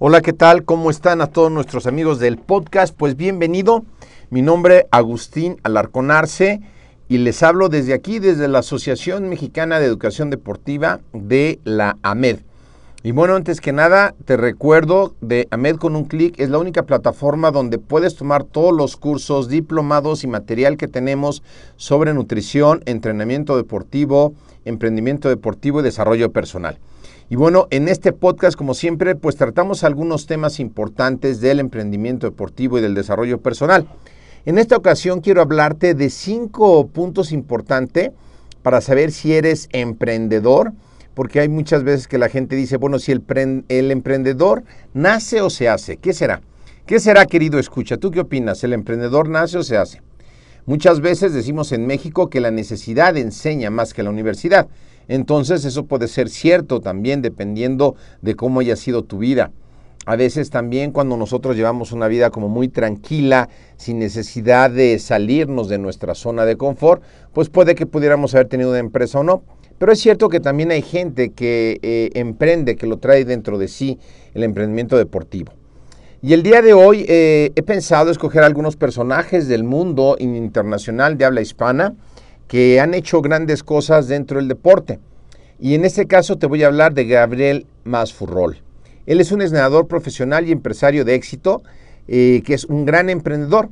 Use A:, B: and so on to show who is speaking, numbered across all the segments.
A: Hola, ¿qué tal? ¿Cómo están a todos nuestros amigos del podcast? Pues bienvenido. Mi nombre es Agustín Alarconarse y les hablo desde aquí, desde la Asociación Mexicana de Educación Deportiva de la AMED. Y bueno, antes que nada, te recuerdo de AMED con un clic, es la única plataforma donde puedes tomar todos los cursos, diplomados y material que tenemos sobre nutrición, entrenamiento deportivo, emprendimiento deportivo y desarrollo personal. Y bueno, en este podcast, como siempre, pues tratamos algunos temas importantes del emprendimiento deportivo y del desarrollo personal. En esta ocasión quiero hablarte de cinco puntos importantes para saber si eres emprendedor, porque hay muchas veces que la gente dice, bueno, si el, emprendedor nace o se hace, ¿qué será? ¿Qué será, querido escucha? ¿Tú qué opinas? ¿El emprendedor nace o se hace? Muchas veces decimos en México que la necesidad enseña más que la universidad. Entonces eso puede ser cierto también dependiendo de cómo haya sido tu vida. A veces también cuando nosotros llevamos una vida como muy tranquila, sin necesidad de salirnos de nuestra zona de confort, pues puede que pudiéramos haber tenido una empresa o no. Pero es cierto que también hay gente que eh, emprende, que lo trae dentro de sí, el emprendimiento deportivo. Y el día de hoy eh, he pensado escoger algunos personajes del mundo internacional de habla hispana que han hecho grandes cosas dentro del deporte. Y en este caso te voy a hablar de Gabriel Masfurrol. Él es un entrenador profesional y empresario de éxito, eh, que es un gran emprendedor.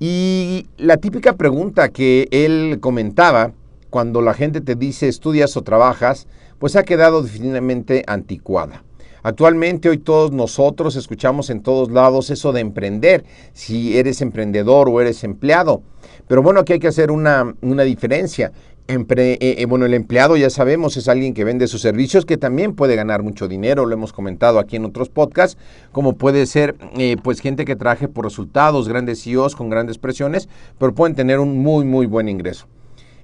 A: Y la típica pregunta que él comentaba cuando la gente te dice estudias o trabajas, pues ha quedado definitivamente anticuada. Actualmente hoy todos nosotros escuchamos en todos lados eso de emprender, si eres emprendedor o eres empleado. Pero bueno, aquí hay que hacer una, diferencia. Eh, eh, bueno, el empleado ya sabemos es alguien que vende sus servicios que también puede ganar mucho dinero, lo hemos comentado aquí en otros podcasts, como puede ser eh, pues gente que trabaje por resultados, grandes CEOs con grandes presiones, pero pueden tener un muy muy buen ingreso.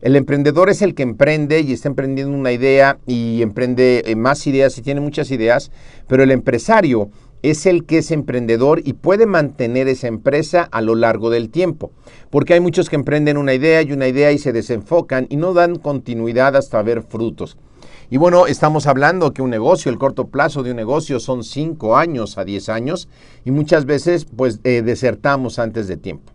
A: El emprendedor es el que emprende y está emprendiendo una idea y emprende más ideas y tiene muchas ideas, pero el empresario es el que es emprendedor y puede mantener esa empresa a lo largo del tiempo. Porque hay muchos que emprenden una idea y una idea y se desenfocan y no dan continuidad hasta ver frutos. Y bueno, estamos hablando que un negocio, el corto plazo de un negocio son 5 años a 10 años y muchas veces pues eh, desertamos antes de tiempo.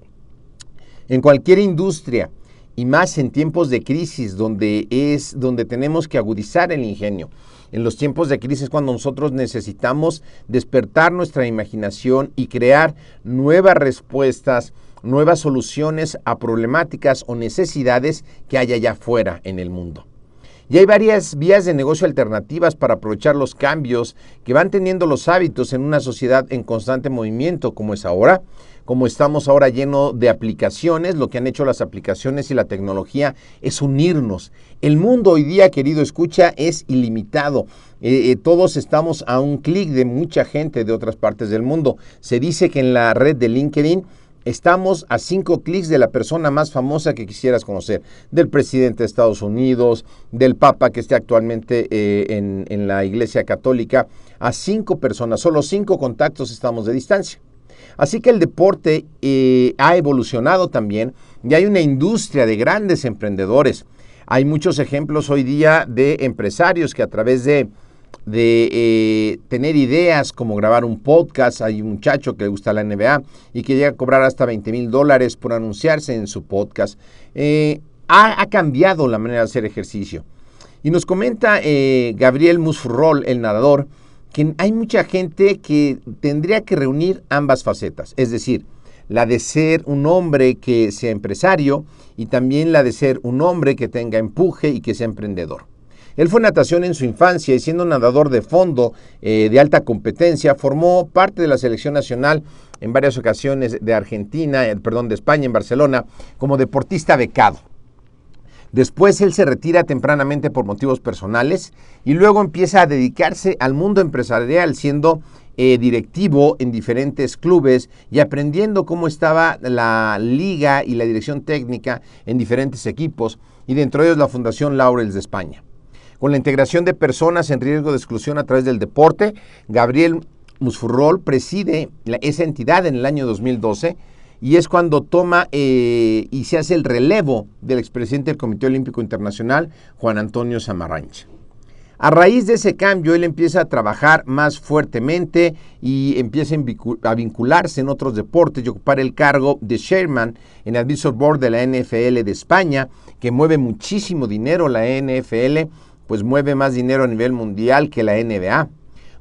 A: En cualquier industria y más en tiempos de crisis donde es donde tenemos que agudizar el ingenio en los tiempos de crisis cuando nosotros necesitamos despertar nuestra imaginación y crear nuevas respuestas, nuevas soluciones a problemáticas o necesidades que hay allá afuera en el mundo. Y hay varias vías de negocio alternativas para aprovechar los cambios que van teniendo los hábitos en una sociedad en constante movimiento como es ahora, como estamos ahora lleno de aplicaciones, lo que han hecho las aplicaciones y la tecnología es unirnos. El mundo hoy día, querido escucha, es ilimitado. Eh, eh, todos estamos a un clic de mucha gente de otras partes del mundo. Se dice que en la red de LinkedIn estamos a cinco clics de la persona más famosa que quisieras conocer, del presidente de Estados Unidos, del Papa que esté actualmente eh, en, en la Iglesia Católica, a cinco personas, solo cinco contactos estamos de distancia. Así que el deporte eh, ha evolucionado también y hay una industria de grandes emprendedores. Hay muchos ejemplos hoy día de empresarios que a través de, de eh, tener ideas como grabar un podcast, hay un muchacho que le gusta la NBA y que llega a cobrar hasta 20 mil dólares por anunciarse en su podcast, eh, ha, cambiado la manera de hacer ejercicio. Y nos comenta Gabriel Musfurrol, el nadador, que hay mucha gente que tendría que reunir ambas facetas, es decir, la de ser un hombre que sea empresario y también la de ser un hombre que tenga empuje y que sea emprendedor. Él fue natación en su infancia y siendo nadador de fondo eh, de alta competencia, formó parte de la selección nacional en varias ocasiones de Argentina, eh, perdón, de España, en Barcelona, como deportista becado. Después él se retira tempranamente por motivos personales y luego empieza a dedicarse al mundo empresarial siendo eh, directivo en diferentes clubes y aprendiendo cómo estaba la liga y la dirección técnica en diferentes equipos y dentro de ellos la Fundación Laurels de España. Con la integración de personas en riesgo de exclusión a través del deporte, Gabriel Musfurrol preside esa entidad en el año 2012 y es cuando toma eh, y se hace el relevo del expresidente del Comité Olímpico Internacional, Juan Antonio Samaranch. A raíz de ese cambio, él empieza a trabajar más fuertemente y empieza a vincularse en otros deportes y ocupar el cargo de chairman en el Advisor Board de la NFL de España, que mueve muchísimo dinero. La NFL, pues mueve más dinero a nivel mundial que la NBA.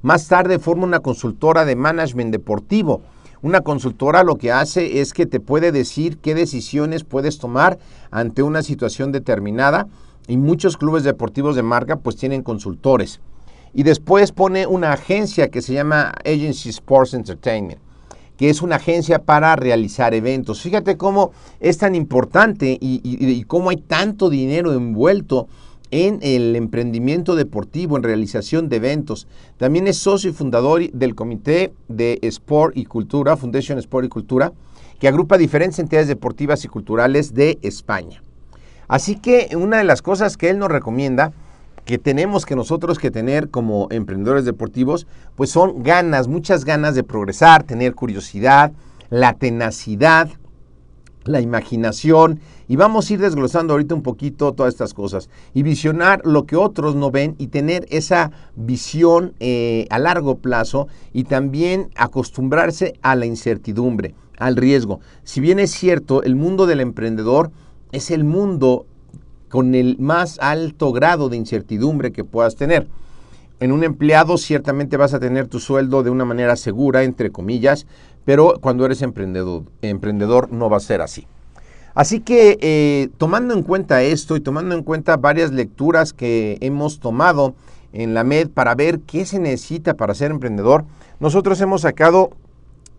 A: Más tarde forma una consultora de management deportivo una consultora lo que hace es que te puede decir qué decisiones puedes tomar ante una situación determinada y muchos clubes deportivos de marca pues tienen consultores. Y después pone una agencia que se llama Agency Sports Entertainment que es una agencia para realizar eventos. Fíjate cómo es tan importante y, y, cómo hay tanto dinero envuelto en el emprendimiento deportivo, en realización de eventos. También es socio y fundador del Comité de Sport y Cultura, Foundation Sport y Cultura, que agrupa diferentes entidades deportivas y culturales de España. Así que una de las cosas que él nos recomienda, que tenemos que nosotros que tener como emprendedores deportivos, pues son ganas, muchas ganas de progresar, tener curiosidad, la tenacidad, la imaginación y vamos a ir desglosando ahorita un poquito todas estas cosas y visionar lo que otros no ven y tener esa visión eh, a largo plazo y también acostumbrarse a la incertidumbre, al riesgo. Si bien es cierto, el mundo del emprendedor es el mundo con el más alto grado de incertidumbre que puedas tener. En un empleado ciertamente vas a tener tu sueldo de una manera segura, entre comillas, pero cuando eres emprendedor, no va a ser así. Así que eh, tomando en cuenta esto y tomando en cuenta varias lecturas que hemos tomado en la MED para ver qué se necesita para ser emprendedor, nosotros hemos sacado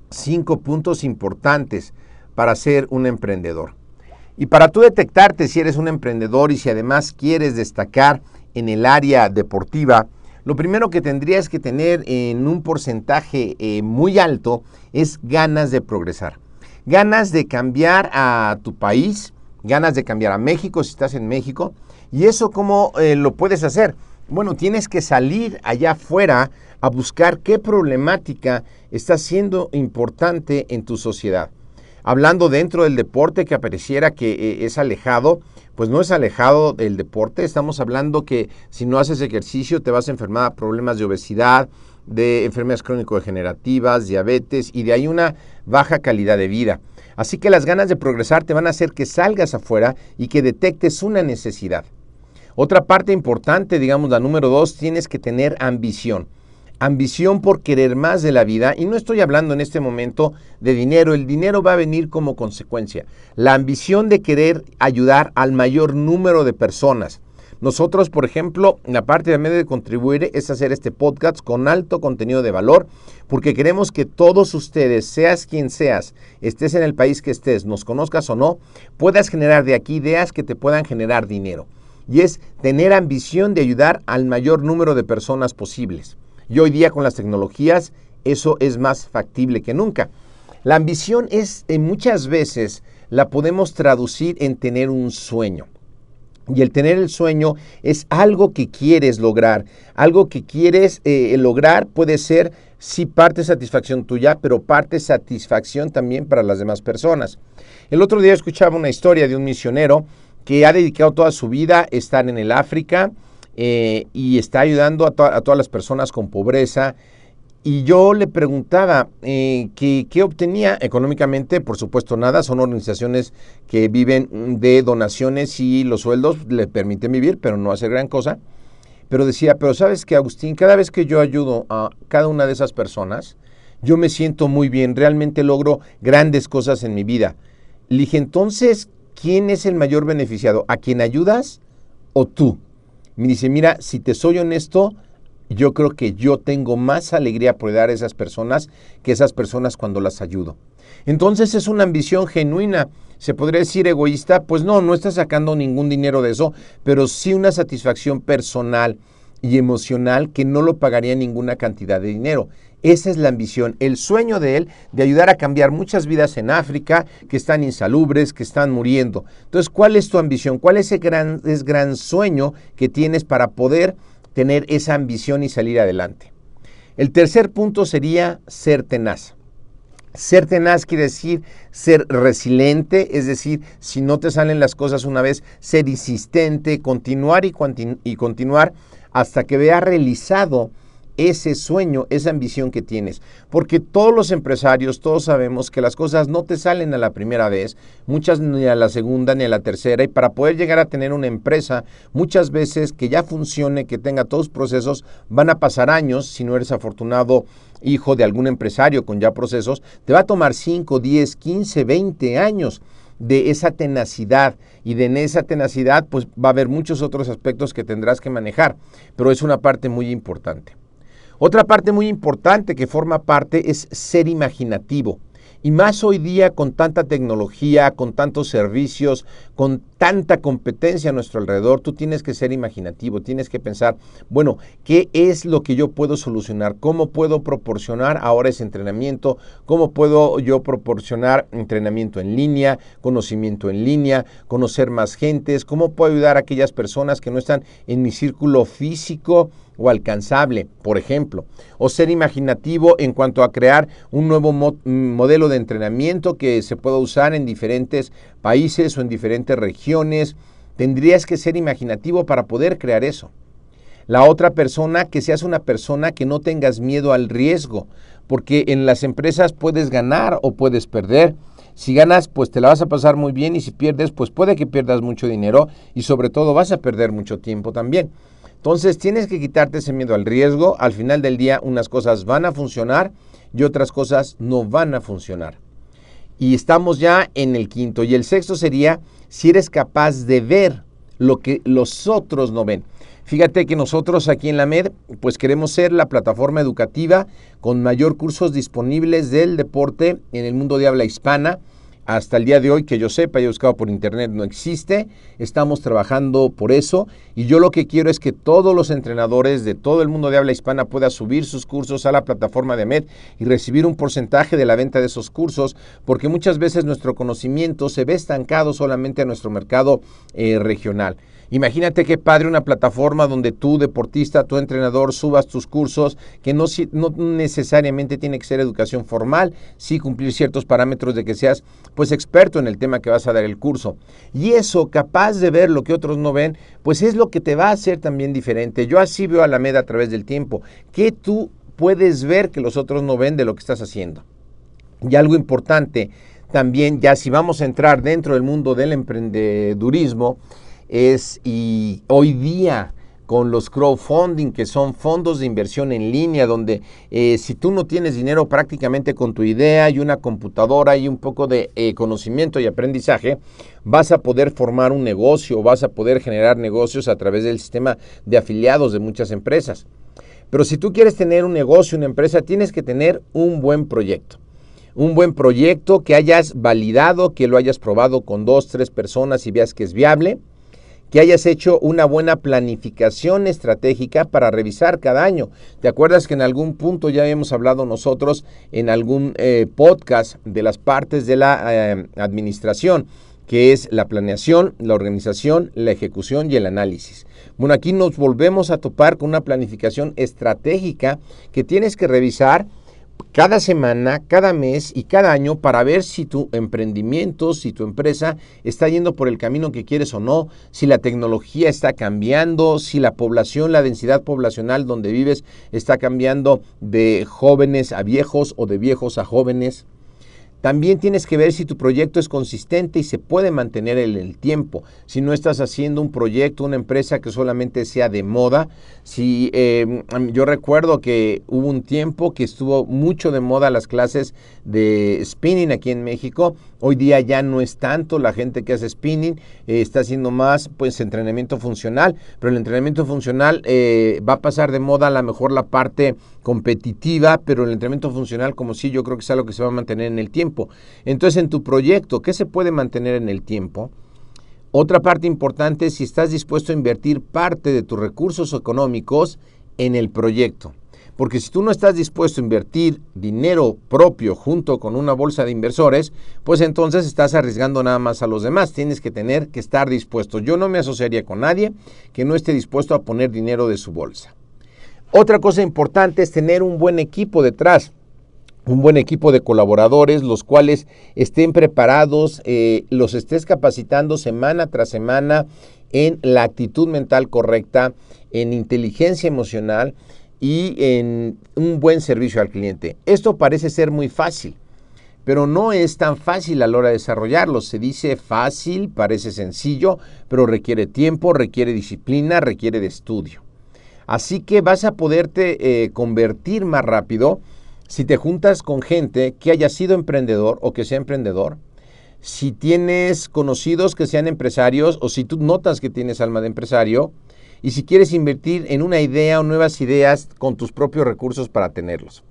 A: cinco puntos importantes para ser un emprendedor. Y para tú detectarte si eres un emprendedor y si además quieres destacar en el área deportiva, lo primero que tendrías que tener en un porcentaje eh, muy alto es ganas de progresar. Ganas de cambiar a tu país, ganas de cambiar a México si estás en México. ¿Y eso cómo eh, lo puedes hacer? Bueno, tienes que salir allá afuera a buscar qué problemática está siendo importante en tu sociedad. Hablando dentro del deporte que apareciera que eh, es alejado, pues no es alejado del deporte. Estamos hablando que si no haces ejercicio te vas a enfermar problemas de obesidad, de enfermedades crónico-degenerativas, diabetes y de ahí una baja calidad de vida. Así que las ganas de progresar te van a hacer que salgas afuera y que detectes una necesidad. Otra parte importante, digamos la número dos, tienes que tener ambición ambición por querer más de la vida, y no estoy hablando en este momento de dinero, el dinero va a venir como consecuencia. La ambición de querer ayudar al mayor número de personas, Nosotros, por ejemplo, la parte de medio de contribuir es hacer este podcast con alto contenido de valor, porque queremos que todos ustedes, seas quien seas, estés en el país que estés, nos conozcas o no, puedas generar de aquí ideas que te puedan generar dinero. Y es tener ambición de ayudar al mayor número de personas posibles. Y hoy día con las tecnologías eso es más factible que nunca. La ambición es eh, muchas veces la podemos traducir en tener un sueño. Y el tener el sueño es algo que quieres lograr. Algo que quieres eh, lograr puede ser, sí, parte satisfacción tuya, pero parte satisfacción también para las demás personas. El otro día escuchaba una historia de un misionero que ha dedicado toda su vida a estar en el África eh, y está ayudando a, todas las personas con pobreza y yo le preguntaba eh, qué obtenía económicamente, por supuesto nada, son organizaciones que viven de donaciones y los sueldos le permiten vivir, pero no hacer gran cosa. Pero decía, pero sabes que Agustín, cada vez que yo ayudo a cada una de esas personas, yo me siento muy bien, realmente logro grandes cosas en mi vida. Le dije, entonces, ¿quién es el mayor beneficiado? ¿A quién ayudas o tú? Me dice, mira, si te soy honesto, yo creo que yo tengo más alegría por dar a esas personas que esas personas cuando las ayudo. Entonces es una ambición genuina. ¿Se podría decir egoísta? Pues no, no está sacando ningún dinero de eso, pero sí una satisfacción personal y emocional que no lo pagaría ninguna cantidad de dinero. Esa es la ambición, el sueño de él de ayudar a cambiar muchas vidas en África que están insalubres, que están muriendo. Entonces, ¿cuál es tu ambición? ¿Cuál es ese gran, gran sueño que tienes para poder tener esa ambición y salir adelante. El tercer punto sería ser tenaz. Ser tenaz quiere decir ser resiliente, es decir, si no te salen las cosas una vez, ser insistente, continuar y, y continuar hasta que veas realizado ese sueño, esa ambición que tienes. Porque todos los empresarios, todos sabemos que las cosas no te salen a la primera vez, muchas ni a la segunda ni a la tercera, y para poder llegar a tener una empresa, muchas veces que ya funcione, que tenga todos los procesos, van a pasar años, si no eres afortunado hijo de algún empresario con ya procesos, te va a tomar 5, 10, 15, 20 años de esa tenacidad y de en esa tenacidad pues va a haber muchos otros aspectos que tendrás que manejar, pero es una parte muy importante. Otra parte muy importante que forma parte es ser imaginativo. Y más hoy día con tanta tecnología, con tantos servicios, con tanta competencia a nuestro alrededor, tú tienes que ser imaginativo, tienes que pensar, bueno, ¿qué es lo que yo puedo solucionar? ¿Cómo puedo proporcionar ahora ese entrenamiento? ¿Cómo puedo yo proporcionar entrenamiento en línea, conocimiento en línea, conocer más gentes? ¿Cómo puedo ayudar a aquellas personas que no están en mi círculo físico? O alcanzable, por ejemplo, o ser imaginativo en cuanto a crear un nuevo modelo de entrenamiento que se pueda usar en diferentes países o en diferentes regiones. Tendrías que ser imaginativo para poder crear eso. La otra persona, que seas una persona que no tengas miedo al riesgo, porque en las empresas puedes ganar o puedes perder. Si ganas, pues te la vas a pasar muy bien y si pierdes, pues puede que pierdas mucho dinero y sobre todo vas a perder mucho tiempo también. Entonces tienes que quitarte ese miedo al riesgo. Al final del día unas cosas van a funcionar y otras cosas no van a funcionar. Y estamos ya en el quinto. Y el sexto sería si eres capaz de ver lo que los otros no ven. Fíjate que nosotros aquí en la MED pues queremos ser la plataforma educativa con mayor cursos disponibles del deporte en el mundo de habla hispana hasta el día de hoy, que yo sepa, he buscado por internet, no existe. Estamos trabajando por eso y yo lo que quiero es que todos los entrenadores de todo el mundo de habla hispana puedan subir sus cursos a la plataforma de MED y recibir un porcentaje de la venta de esos cursos, porque muchas veces nuestro conocimiento se ve estancado solamente a nuestro mercado eh, regional. Imagínate qué padre una plataforma donde tú, deportista, tu entrenador, subas tus cursos, que no, no necesariamente tiene que ser educación formal, sí cumplir ciertos parámetros de que seas pues experto en el tema que vas a dar el curso. Y eso, capaz de ver lo que otros no ven, pues es lo que te va a hacer también diferente. Yo así veo a la MEDA a través del tiempo, que tú puedes ver que los otros no ven de lo que estás haciendo. Y algo importante también, ya si vamos a entrar dentro del mundo del emprendedurismo, es y hoy día con los crowdfunding, que son fondos de inversión en línea, donde eh, si tú no tienes dinero prácticamente con tu idea y una computadora y un poco de eh, conocimiento y aprendizaje, vas a poder formar un negocio, vas a poder generar negocios a través del sistema de afiliados de muchas empresas. Pero si tú quieres tener un negocio, una empresa, tienes que tener un buen proyecto. Un buen proyecto que hayas validado, que lo hayas probado con dos, tres personas y veas que es viable que hayas hecho una buena planificación estratégica para revisar cada año. ¿Te acuerdas que en algún punto ya hemos hablado nosotros en algún eh, podcast de las partes de la eh, administración? que es la planeación, la organización, la ejecución y el análisis. Bueno, aquí nos volvemos a topar con una planificación estratégica que tienes que revisar cada semana, cada mes y cada año para ver si tu emprendimiento, si tu empresa está yendo por el camino que quieres o no, si la tecnología está cambiando, si la población, la densidad poblacional donde vives está cambiando de jóvenes a viejos o de viejos a jóvenes. También tienes que ver si tu proyecto es consistente y se puede mantener en el tiempo. Si no estás haciendo un proyecto, una empresa que solamente sea de moda. Si em, yo recuerdo que hubo un tiempo que estuvo mucho de moda las clases de spinning aquí en México. Hoy día ya no es tanto la gente que hace spinning, eh, está haciendo más pues entrenamiento funcional, pero el entrenamiento funcional eh, va a pasar de moda a lo mejor la parte competitiva, pero el entrenamiento funcional como si yo creo que es algo que se va a mantener en el tiempo. Entonces, en tu proyecto, ¿qué se puede mantener en el tiempo? Otra parte importante es si estás dispuesto a invertir parte de tus recursos económicos en el proyecto. Porque si tú no estás dispuesto a invertir dinero propio junto con una bolsa de inversores, pues entonces estás arriesgando nada más a los demás. Tienes que tener que estar dispuesto. Yo no me asociaría con nadie que no esté dispuesto a poner dinero de su bolsa. Otra cosa importante es tener un buen equipo detrás un buen equipo de colaboradores, los cuales estén preparados, eh, los estés capacitando semana tras semana en la actitud mental correcta, en inteligencia emocional y en un buen servicio al cliente. Esto parece ser muy fácil, pero no es tan fácil a la hora de desarrollarlo. Se dice fácil, parece sencillo, pero requiere tiempo, requiere disciplina, requiere de estudio. Así que vas a poderte eh, convertir más rápido si te juntas con gente que haya sido emprendedor o que sea emprendedor, si tienes conocidos que sean empresarios o si tú notas que tienes alma de empresario y si quieres invertir en una idea o nuevas ideas con tus propios recursos para tenerlos.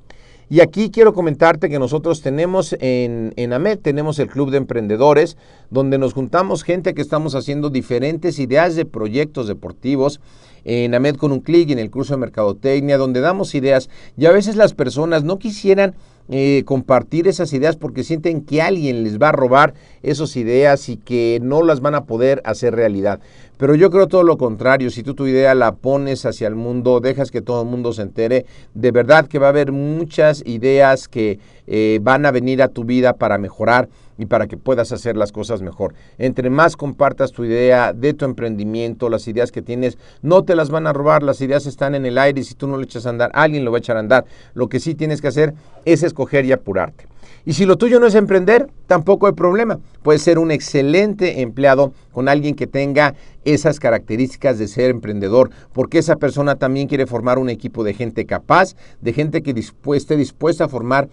A: Y aquí quiero comentarte que nosotros tenemos en, en AMED, tenemos el Club de Emprendedores, donde nos juntamos gente que estamos haciendo diferentes ideas de proyectos deportivos en AMED con un clic, en el curso de Mercadotecnia, donde damos ideas. Y a veces las personas no quisieran eh, compartir esas ideas porque sienten que alguien les va a robar esas ideas y que no las van a poder hacer realidad. Pero yo creo todo lo contrario, si tú tu idea la pones hacia el mundo, dejas que todo el mundo se entere, de verdad que va a haber muchas ideas que eh, van a venir a tu vida para mejorar y para que puedas hacer las cosas mejor. Entre más compartas tu idea de tu emprendimiento, las ideas que tienes, no te las van a robar, las ideas están en el aire y si tú no le echas a andar, alguien lo va a echar a andar. Lo que sí tienes que hacer es escoger y apurarte. Y si lo tuyo no es emprender, tampoco hay problema. Puedes ser un excelente empleado con alguien que tenga esas características de ser emprendedor, porque esa persona también quiere formar un equipo de gente capaz, de gente que esté dispuesta a formar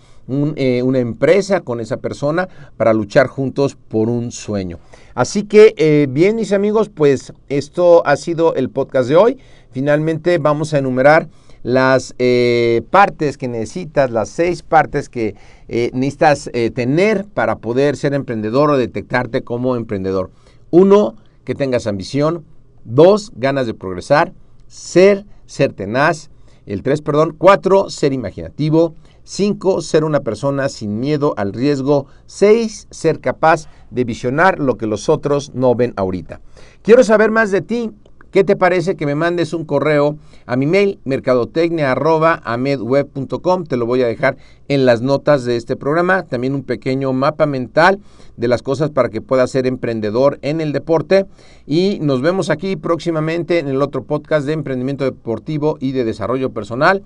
A: eh, una empresa con esa persona para luchar juntos por un sueño. Así que, eh, bien, mis amigos, pues esto ha sido el podcast de hoy. Finalmente vamos a enumerar las eh, partes que necesitas, las seis partes que eh, necesitas eh, tener para poder ser emprendedor o detectarte como emprendedor. Uno, que tengas ambición. Dos, ganas de progresar. Ser, ser tenaz. El tres, perdón. Cuatro, ser imaginativo. Cinco, ser una persona sin miedo al riesgo. Seis, ser capaz de visionar lo que los otros no ven ahorita. Quiero saber más de ti. ¿Qué te parece que me mandes un correo a mi mail mercadotecnia.amedweb.com? Te lo voy a dejar en las notas de este programa. También un pequeño mapa mental de las cosas para que puedas ser emprendedor en el deporte. Y nos vemos aquí próximamente en el otro podcast de emprendimiento deportivo y de desarrollo personal.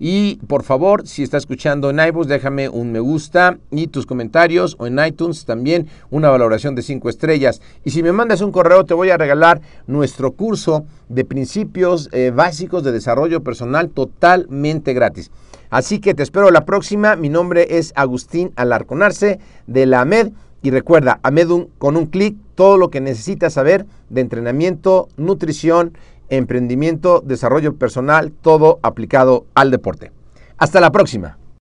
A: Y por favor, si está escuchando en iVoox, déjame un me gusta y tus comentarios o en iTunes también una valoración de 5 estrellas. Y si me mandas un correo, te voy a regalar nuestro curso de principios eh, básicos de desarrollo personal totalmente gratis. Así que te espero la próxima. Mi nombre es Agustín Alarconarse de la AMED. Y recuerda, AMED con un clic, todo lo que necesitas saber de entrenamiento, nutrición, emprendimiento, desarrollo personal, todo aplicado al deporte. Hasta la próxima.